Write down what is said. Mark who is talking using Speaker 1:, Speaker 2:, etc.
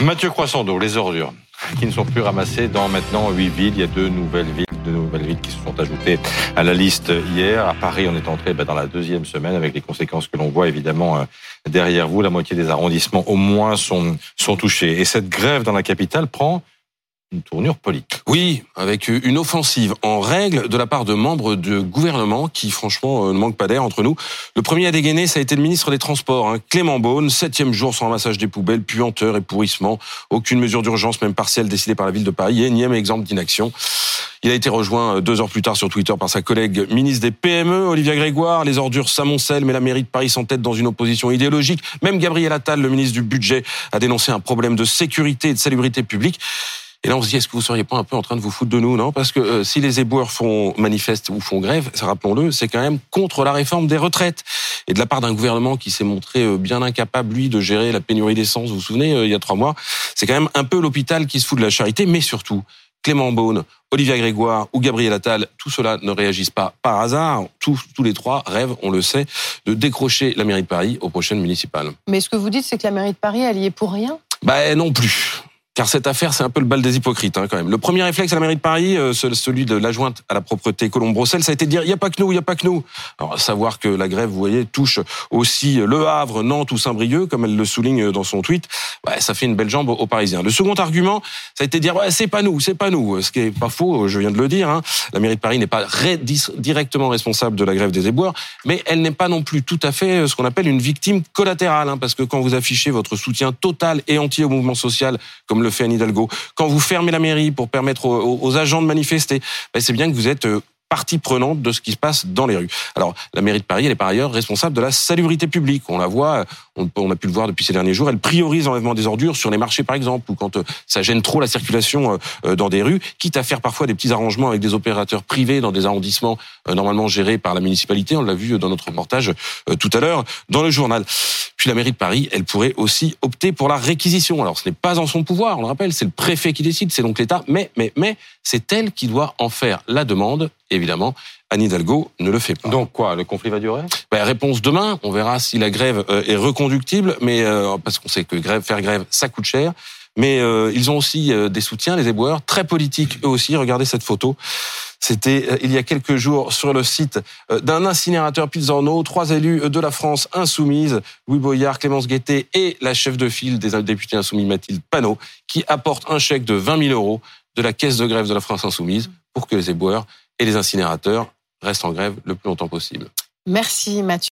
Speaker 1: Mathieu Croissando, les ordures qui ne sont plus ramassées dans maintenant huit villes. Il y a deux nouvelles villes, deux nouvelles villes qui se sont ajoutées à la liste hier. À Paris, on est entré bah, dans la deuxième semaine avec les conséquences que l'on voit évidemment euh, derrière vous. La moitié des arrondissements au moins sont, sont touchés. Et cette grève dans la capitale prend une tournure politique.
Speaker 2: Oui, avec une offensive en règle de la part de membres du gouvernement qui, franchement, euh, ne manquent pas d'air entre nous. Le premier à dégainer, ça a été le ministre des Transports, hein, Clément Beaune. Septième jour sans ramassage des poubelles, puanteur et pourrissement. Aucune mesure d'urgence, même partielle, décidée par la ville de Paris. Énième exemple d'inaction. Il a été rejoint euh, deux heures plus tard sur Twitter par sa collègue ministre des PME, Olivia Grégoire. Les ordures s'amoncellent, mais la mairie de Paris s'entête dans une opposition idéologique. Même Gabriel Attal, le ministre du Budget, a dénoncé un problème de sécurité et de salubrité publique. Et là, on se dit, est-ce que vous seriez pas un peu en train de vous foutre de nous, non? Parce que euh, si les éboueurs font manifeste ou font grève, rappelons-le, c'est quand même contre la réforme des retraites. Et de la part d'un gouvernement qui s'est montré euh, bien incapable, lui, de gérer la pénurie d'essence, vous vous souvenez, euh, il y a trois mois, c'est quand même un peu l'hôpital qui se fout de la charité, mais surtout, Clément Beaune, Olivia Grégoire ou Gabriel Attal, tout cela ne réagissent pas par hasard. Tous, tous les trois rêvent, on le sait, de décrocher la mairie de Paris aux prochaines municipales.
Speaker 3: Mais ce que vous dites, c'est que la mairie de Paris, elle y est pour rien?
Speaker 2: Bah non plus. Car cette affaire, c'est un peu le bal des hypocrites, hein, quand même. Le premier réflexe à la mairie de Paris, euh, celui de l'adjointe à la propreté Colombe Brossel, ça a été de dire il n'y a pas que nous, il n'y a pas que nous. Alors, savoir que la grève, vous voyez, touche aussi Le Havre, Nantes ou Saint-Brieuc, comme elle le souligne dans son tweet, ça fait une belle jambe aux Parisiens. Le second argument, ça a été de dire c'est pas nous, c'est pas nous. Ce qui est pas faux, je viens de le dire. Hein. La mairie de Paris n'est pas directement responsable de la grève des éboueurs, mais elle n'est pas non plus tout à fait ce qu'on appelle une victime collatérale, hein, parce que quand vous affichez votre soutien total et entier au mouvement social, comme le fait Anne Hidalgo, quand vous fermez la mairie pour permettre aux, agents de manifester, ben c'est bien que vous êtes euh, partie prenante de ce qui se passe dans les rues. Alors, la mairie de Paris, elle est par ailleurs responsable de la salubrité publique. On la voit, on, a pu le voir depuis ces derniers jours, elle priorise l'enlèvement des ordures sur les marchés, par exemple, ou quand euh, ça gêne trop la circulation euh, dans des rues, quitte à faire parfois des petits arrangements avec des opérateurs privés dans des arrondissements normalement gérés par la municipalité. On l'a vu dans notre reportage tout à l'heure dans le journal. Puis la mairie de Paris, elle pourrait aussi opter pour la réquisition. Alors ce n'est pas en son pouvoir, on le rappelle, c'est le préfet qui décide, c'est donc l'État, mais, mais, mais c'est elle qui doit en faire la demande, évidemment. Anne Hidalgo ne le fait pas.
Speaker 1: Donc quoi, le conflit va durer?
Speaker 2: Ben, Réponse demain, on verra si la grève euh, est reconductible, mais euh, parce qu'on sait que grève, faire grève, ça coûte cher. Mais euh, ils ont aussi des soutiens, les éboueurs, très politiques eux aussi. Regardez cette photo. C'était euh, il y a quelques jours sur le site euh, d'un incinérateur Pilsorno. Trois élus de la France insoumise, Louis Boyard, Clémence Guettet et la chef de file des députés insoumis Mathilde Panot, qui apportent un chèque de 20 000 euros de la caisse de grève de la France insoumise pour que les éboueurs et les incinérateurs restent en grève le plus longtemps possible.
Speaker 3: Merci Mathieu.